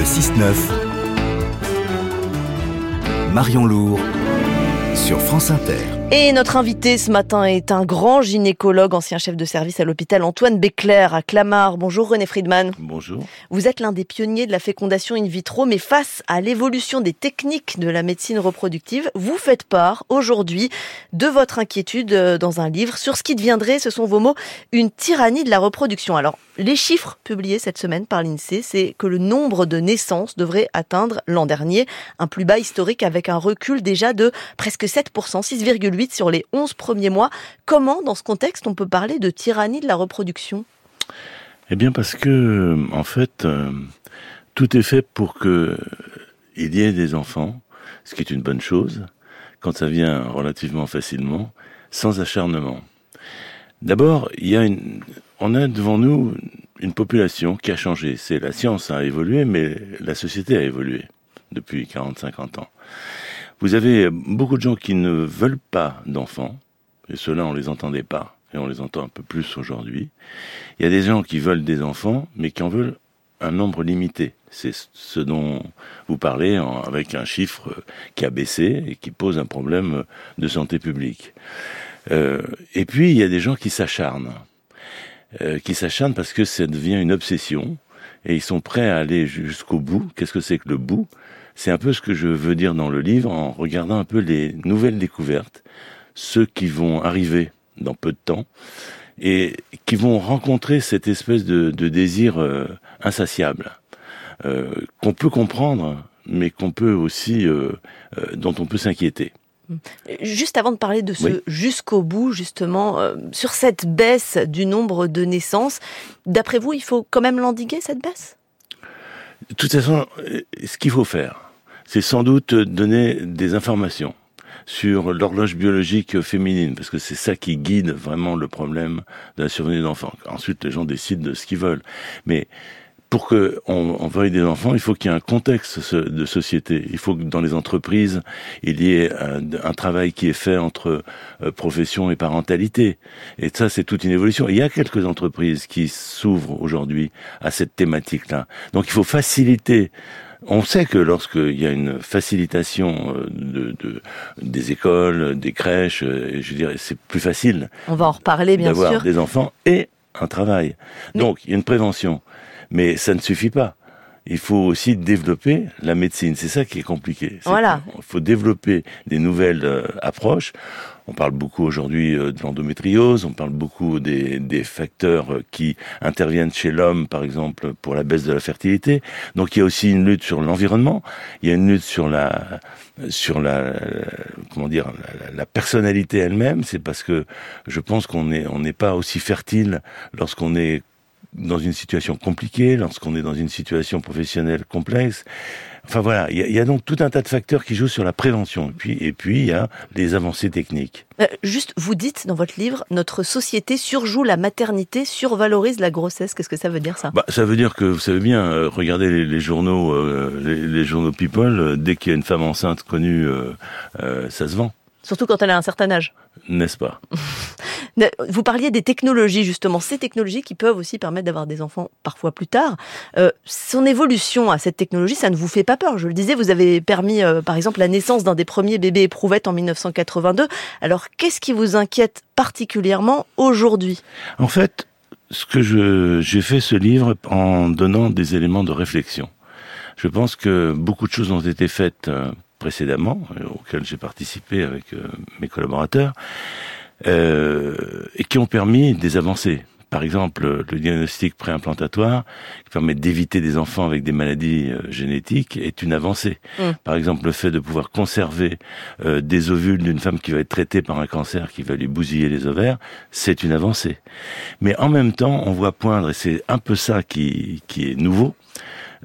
Le 6-9. Marion Lourd sur France Inter. Et notre invité ce matin est un grand gynécologue, ancien chef de service à l'hôpital Antoine Béclair à Clamart. Bonjour René Friedman. Bonjour. Vous êtes l'un des pionniers de la fécondation in vitro, mais face à l'évolution des techniques de la médecine reproductive, vous faites part aujourd'hui de votre inquiétude euh, dans un livre sur ce qui deviendrait, ce sont vos mots, une tyrannie de la reproduction. Alors, les chiffres publiés cette semaine par l'INSEE, c'est que le nombre de naissances devrait atteindre l'an dernier un plus bas historique avec un recul déjà de presque 7%, 6,8 sur les 11 premiers mois. Comment, dans ce contexte, on peut parler de tyrannie de la reproduction? Eh bien, parce que, en fait, euh, tout est fait pour que il y ait des enfants, ce qui est une bonne chose, quand ça vient relativement facilement, sans acharnement. D'abord, il y a on a devant nous une population qui a changé. C'est la science a évolué, mais la société a évolué depuis 40-50 ans. Vous avez beaucoup de gens qui ne veulent pas d'enfants, et ceux-là on les entendait pas, et on les entend un peu plus aujourd'hui. Il y a des gens qui veulent des enfants, mais qui en veulent un nombre limité. C'est ce dont vous parlez avec un chiffre qui a baissé et qui pose un problème de santé publique. Euh, et puis il y a des gens qui s'acharnent, euh, qui s'acharnent parce que ça devient une obsession et ils sont prêts à aller jusqu'au bout. Qu'est-ce que c'est que le bout? C'est un peu ce que je veux dire dans le livre en regardant un peu les nouvelles découvertes, ceux qui vont arriver dans peu de temps et qui vont rencontrer cette espèce de, désir euh, insatiable euh, qu'on peut comprendre, mais qu'on peut aussi euh, dont on peut s'inquiéter. Juste avant de parler de ce jusqu'au bout, justement, sur cette baisse du nombre de naissances, d'après vous, il faut quand même l'endiguer, cette baisse? De toute façon, ce qu'il faut faire, c'est sans doute donner des informations sur l'horloge biologique féminine, parce que c'est ça qui guide vraiment le problème de la survenue d'enfants. Ensuite, les gens décident de ce qu'ils veulent. Mais pour qu'on on veuille des enfants, il faut qu'il y ait un contexte de société. Il faut que dans les entreprises, il y ait un, travail qui est fait entre euh, profession et parentalité. Et ça, c'est toute une évolution. il y a quelques entreprises qui s'ouvrent aujourd'hui à cette thématique-là. Donc il faut faciliter on sait que lorsqu'il y a une facilitation euh, de, des écoles, des crèches, euh, je dirais, c'est plus facile. On va en reparler, bien sûr. D'avoir des enfants et un travail. Donc, il y a une prévention. Mais ça ne suffit pas il faut aussi développer la médecine. C'est ça qui est compliqué. Voilà. Il faut développer des nouvelles euh, approches. On parle beaucoup aujourd'hui euh, de l'endométriose, on parle beaucoup des, des facteurs euh, qui interviennent chez l'homme, par exemple, pour la baisse de la fertilité. Donc il y a aussi une lutte sur l'environnement, il y a une lutte sur la sur la, comment dire la, la personnalité elle-même. C'est parce que je pense qu'on est on n'est pas aussi fertile lorsqu'on est dans une situation compliquée, lorsqu'on est dans une situation professionnelle complexe. Enfin voilà, il y, a donc tout un tas de facteurs qui jouent sur la prévention. Et puis, et puis il y a les avancées techniques. Euh, juste, vous dites dans votre livre, notre société surjoue la maternité, survalorise la grossesse. Qu'est-ce que ça veut dire ça? Bah, Ça veut dire que, vous savez bien, euh, regardez les, journaux, euh, les, journaux People, dès qu'il y a une femme enceinte connue, ça se vend. Surtout quand elle a un certain âge. N'est-ce pas? Vous parliez des technologies, justement, ces technologies qui peuvent aussi permettre d'avoir des enfants parfois plus tard. Euh, son évolution à cette technologie, ça ne vous fait pas peur. Je le disais, vous avez permis, euh, par exemple, la naissance d'un des premiers bébés éprouvettes en 1982. Alors, qu'est-ce qui vous inquiète particulièrement aujourd'hui? En fait, ce que j'ai fait ce livre en donnant des éléments de réflexion. Je pense que beaucoup de choses ont été faites euh, précédemment, auxquelles j'ai participé avec mes collaborateurs, et qui ont permis des avancées. Par exemple, le diagnostic préimplantatoire, qui permet d'éviter des enfants avec des maladies euh, génétiques, est une avancée. Mm. Par exemple, le fait de pouvoir conserver euh, des ovules d'une femme qui va être traitée par un cancer qui va lui bousiller les ovaires, c'est une avancée. Mais en même temps, on voit poindre, et c'est un peu ça qui, qui est nouveau,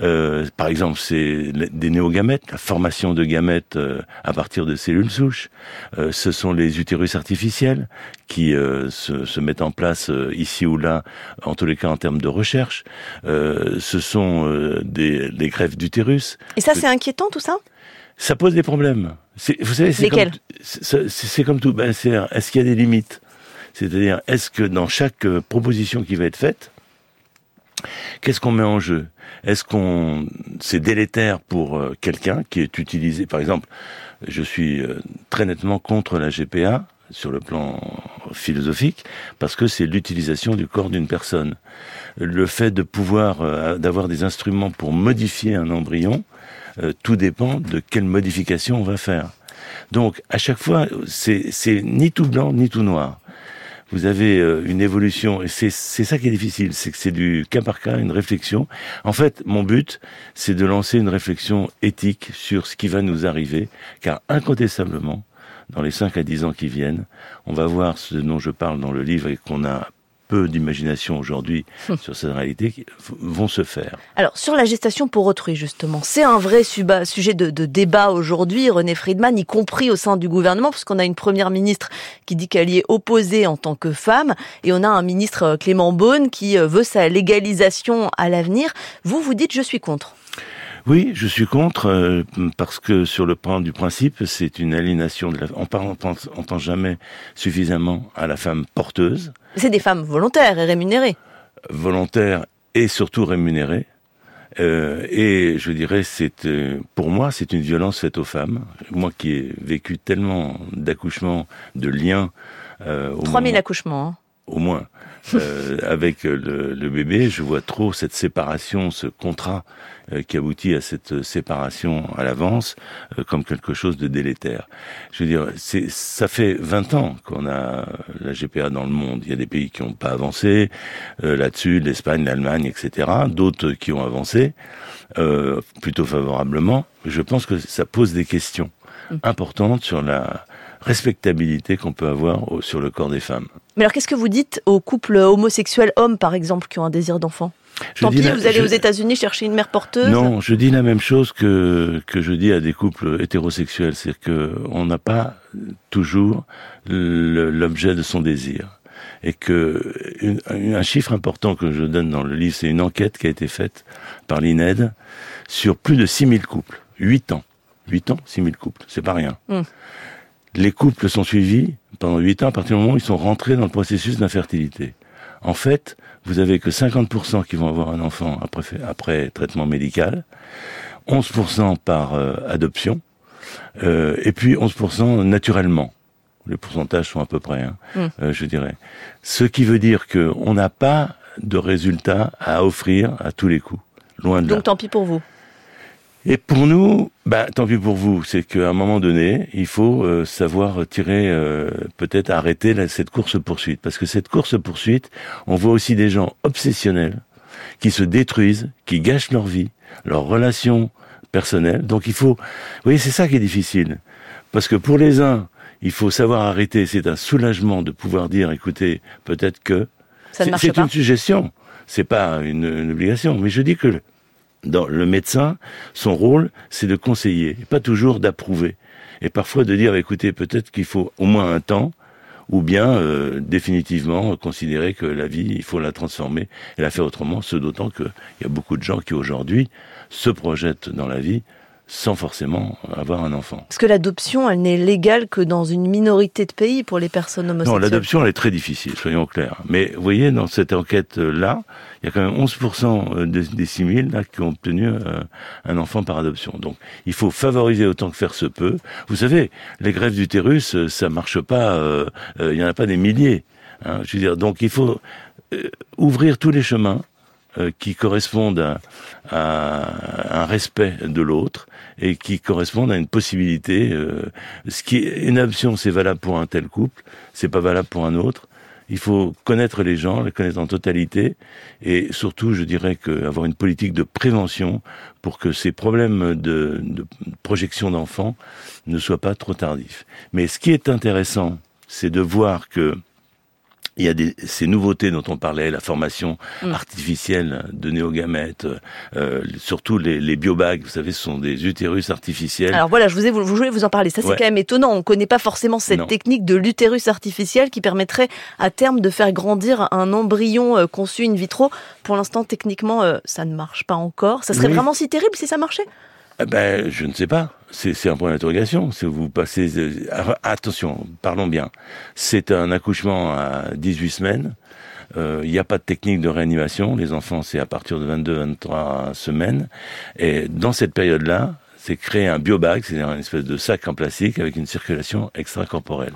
euh, par exemple, c'est des néogamètes, la formation de gamètes euh, à partir de cellules souches. Euh, ce sont les utérus artificiels qui se, se, mettent en place ici ou là, en tous les cas en termes de recherche. ce sont des les greffes d'utérus. Et ça, c'est inquiétant tout ça? Ça pose des problèmes. Vous savez, c'est comme, c'est comme tout. Ben, est-ce qu'il y a des limites? C'est-à-dire, est-ce que dans chaque proposition qui va être faite, Qu'est-ce qu'on met en jeu? Est-ce qu'on c'est délétère pour euh, quelqu'un qui est utilisé Par exemple, je suis euh, très nettement contre la GPA sur le plan philosophique parce que c'est l'utilisation du corps d'une personne. Le fait de pouvoir euh, d'avoir des instruments pour modifier un embryon, tout dépend de quelle modification on va faire. Donc à chaque fois, c'est ni tout blanc ni tout noir vous avez euh, une évolution, et c'est ça qui est difficile, c'est que c'est du cas par cas, une réflexion. En fait, mon but, c'est de lancer une réflexion éthique sur ce qui va nous arriver, car incontestablement, dans les 5 à 10 ans qui viennent, on va voir ce dont je parle dans le livre et qu'on a peu d'imagination aujourd'hui hum. sur cette réalité vont se faire. Alors sur la gestation pour autrui justement, c'est un vrai sujet de, débat aujourd'hui, René Friedman, y compris au sein du gouvernement, puisqu'on a une première ministre qui dit qu'elle y est opposée en tant que femme, et on a un ministre euh, Clément Beaune qui euh, veut sa légalisation à l'avenir. Vous, vous dites je suis contre. Oui, je suis contre euh, parce que sur le plan du principe, c'est une aliénation de la. On n'entend jamais suffisamment à la femme porteuse. C'est des femmes volontaires et rémunérées. Volontaires et surtout rémunérées. Euh, et je dirais, c'est euh, pour moi, c'est une violence faite aux femmes. Moi qui ai vécu tellement d'accouchements, de liens. Euh, 3000 accouchements. Hein au moins. Euh, avec le, le, bébé, je vois trop cette séparation, ce contrat euh, qui aboutit à cette séparation à l'avance euh, comme quelque chose de délétère. Je veux dire, c'est ça fait 20 ans qu'on a la GPA dans le monde. Il y a des pays qui n'ont pas avancé euh, là-dessus, l'Espagne, l'Allemagne, etc. D'autres qui ont avancé plutôt favorablement. Je pense que ça pose des questions mm. importantes sur la respectabilité qu'on peut avoir sur le corps des femmes. Mais alors qu'est-ce que vous dites aux couples homosexuels hommes, par exemple, qui ont un désir d'enfant? Tant pis, vous allez aux États-Unis chercher une mère porteuse? Non, je dis la même chose que, que je dis à des couples hétérosexuels. C'est-à-dire qu'on n'a pas toujours l'objet de son désir. Et que un chiffre important que je donne dans le livre, c'est une enquête qui a été faite par l'INED sur plus de 6000 couples. 8 ans. 8 ans, 6000 couples. C'est pas rien. Hum les couples sont suivis pendant 8 ans à partir du moment où ils sont rentrés dans le processus d'infertilité. En fait, vous avez que 50% qui vont avoir un enfant après, après traitement médical, 11% par euh, adoption, euh, et puis 11% naturellement. Les pourcentages sont à peu près, hein, hmm. euh, je dirais. Ce qui veut dire qu'on n'a pas de résultats à offrir à tous les coups. Loin de Donc tant pis pour vous. Et pour nous, bah, tant pis pour vous, c'est qu'à un moment donné, il faut euh, savoir tirer, euh, peut-être arrêter cette course-poursuite. Parce que cette course-poursuite, on voit aussi des gens obsessionnels qui se détruisent, qui gâchent leur vie, leurs relations personnelles. Donc il faut... Vous voyez, c'est ça qui est difficile. Parce que pour les uns, il faut savoir arrêter. C'est un soulagement de pouvoir dire, écoutez, peut-être que... C'est une suggestion. C'est pas une, une obligation. Mais je dis que le médecin, son rôle, c'est de conseiller, pas toujours d'approuver. Et parfois de dire, écoutez, peut-être qu'il faut au moins un temps, ou bien euh, définitivement considérer que la vie, il faut la transformer et la faire autrement, ce d'autant qu'il y a beaucoup de gens qui aujourd'hui se projettent dans la vie sans forcément avoir un enfant. Parce que l'adoption, elle n'est légale que dans une minorité de pays pour les personnes homosexuelles. Non, l'adoption, elle est très difficile, soyons clairs. Mais vous voyez, dans cette enquête-là, il y a quand même 11% euh, des, des 6 là, qui ont obtenu euh, un enfant par adoption. Donc, il faut favoriser autant que faire se peut. Vous savez, les grèves d'utérus, euh, ça marche pas, il n'y en a pas des milliers. Hein, je veux dire, donc il faut ouvrir tous les chemins euh, qui correspondent à, un respect de l'autre et qui correspondent à une possibilité. Euh, ce qui est une option, c'est valable pour un tel couple, c'est pas valable pour un autre. Il faut connaître les gens, les connaître en totalité, et surtout, je dirais qu'avoir une politique de prévention pour que ces problèmes de projection d'enfants ne soient pas trop tardifs. Mais ce qui est intéressant, c'est de voir que il y a des, ces nouveautés dont on parlait, la formation mm. artificielle de néogamètes, euh, surtout les, les biobags, vous savez, ce sont des utérus artificiels. Alors voilà, je vous, ai, vous, voulez vous en parler. Ça, c'est quand même étonnant. On ne connaît pas forcément cette technique de l'utérus artificiel qui permettrait à terme de faire grandir un embryon euh, conçu in vitro. Pour l'instant, techniquement, euh, ça ne marche pas encore. Ça serait vraiment si terrible si ça marchait? Eh ben, je ne sais pas. C'est un point d'interrogation. Si vous passez, euh, attention, parlons bien. C'est un accouchement à 18 semaines. il n'y a pas de technique de réanimation. Les enfants, c'est à partir de 22-23 semaines. Et dans cette période-là, c'est créer un biobag, c'est-à-dire une espèce de sac en plastique avec une circulation extracorporelle.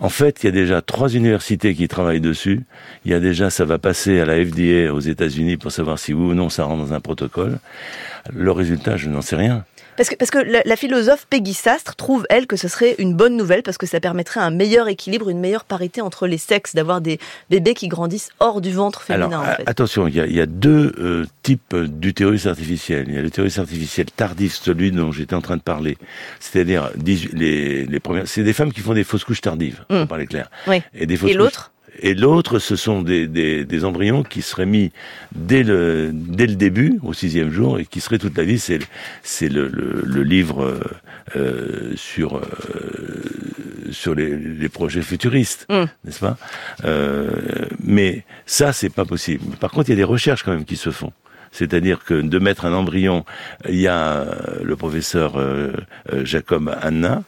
En fait, il y a déjà trois universités qui travaillent dessus. Il y a déjà, ça va passer à la FDA aux États-Unis pour savoir si oui ou non ça rentre dans un protocole. Le résultat, je n'en sais rien. Parce que, parce que la, philosophe Peggy Sastre trouve, elle, que ce serait une bonne nouvelle parce que ça permettrait un meilleur équilibre, une meilleure parité entre les sexes, d'avoir des bébés qui grandissent hors du ventre féminin. Alors, attention, il y a, deux euh, types d'utérus artificiels. Il y a l'utérus artificiel tardif, celui dont j'étais en train de parler. C'est-à-dire, les, les premières, c'est des femmes qui font des fausses couches tardives, pour mmh. parler clair. Oui. Et, des fausses Et l'autre? Et l'autre, ce sont des, des, des, embryons qui seraient mis dès le, dès le début, au sixième jour, et qui seraient toute la vie. C'est, c'est le, le, le, livre euh, sur, euh, sur les, les, projets futuristes, mm. n'est-ce pas? Euh, Mais ça, c'est pas possible. Par contre, il y a des recherches quand même qui se font. C'est-à-dire que de mettre un embryon, il y a le professeur euh, euh, Jacob Anna,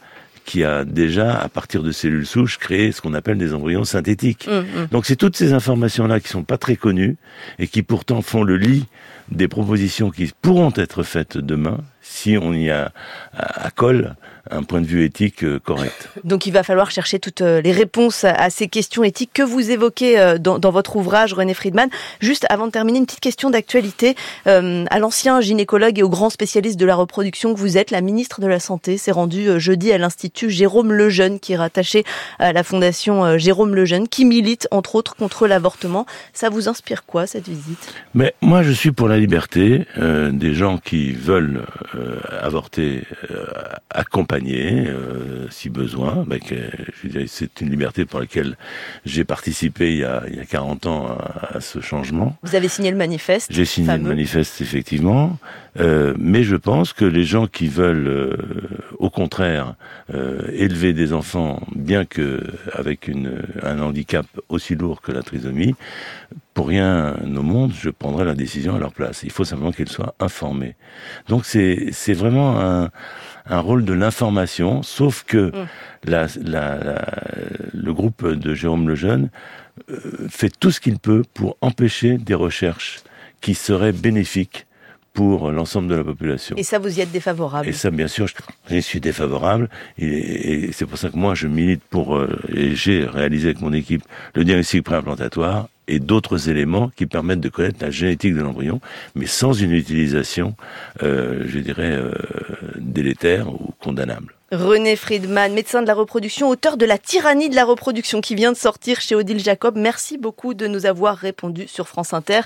qui a déjà, à partir de cellules souches, créé ce qu'on appelle des embryons synthétiques. Mmh, mmh. Donc c'est toutes ces informations-là qui sont pas très connues et qui pourtant font le lit des propositions qui pourront être faites demain si on y a à, colle un point de vue éthique euh, correct. Donc il va falloir chercher toutes euh, les réponses à ces questions éthiques que vous évoquez euh, dans, votre ouvrage, René Friedman. Juste avant de terminer, une petite question d'actualité. à l'ancien gynécologue et au grand spécialiste de la reproduction que vous êtes, la ministre de la Santé s'est rendue jeudi à l'Institut Jérôme Lejeune, qui est rattaché à la fondation Jérôme Lejeune, qui milite entre autres contre l'avortement. Ça vous inspire quoi cette visite? Mais moi je suis pour la liberté des gens qui veulent avorter accompagner euh, si besoin. Bah, c'est une liberté pour laquelle j'ai participé il y, a, il y a 40 ans à, ce changement. Vous avez signé le manifeste J'ai signé le manifeste, effectivement. Euh, mais je pense que les gens qui veulent, euh, au contraire, élever des enfants, bien que avec une, un handicap aussi lourd que la trisomie, pour rien au monde, je prendrai la décision à leur place. Il faut simplement qu'ils soient informés. Donc c'est vraiment un, un rôle de l'information, sauf que mm. la, la, le groupe de Jérôme Lejeune euh, fait tout ce qu'il peut pour empêcher des recherches qui seraient bénéfiques pour l'ensemble de la population. Et ça, vous y êtes défavorable Et ça, bien sûr, je, suis défavorable. Et, c'est pour ça que moi, je milite pour, euh, et j'ai réalisé avec mon équipe le diagnostic préimplantatoire et d'autres éléments qui permettent de connaître la génétique de l'embryon, mais sans une utilisation, euh, je dirais, euh, délétère ou condamnable. René Friedman, médecin de la reproduction, auteur de La tyrannie de la reproduction qui vient de sortir chez Odile Jacob. Merci beaucoup de nous avoir répondu sur France Inter.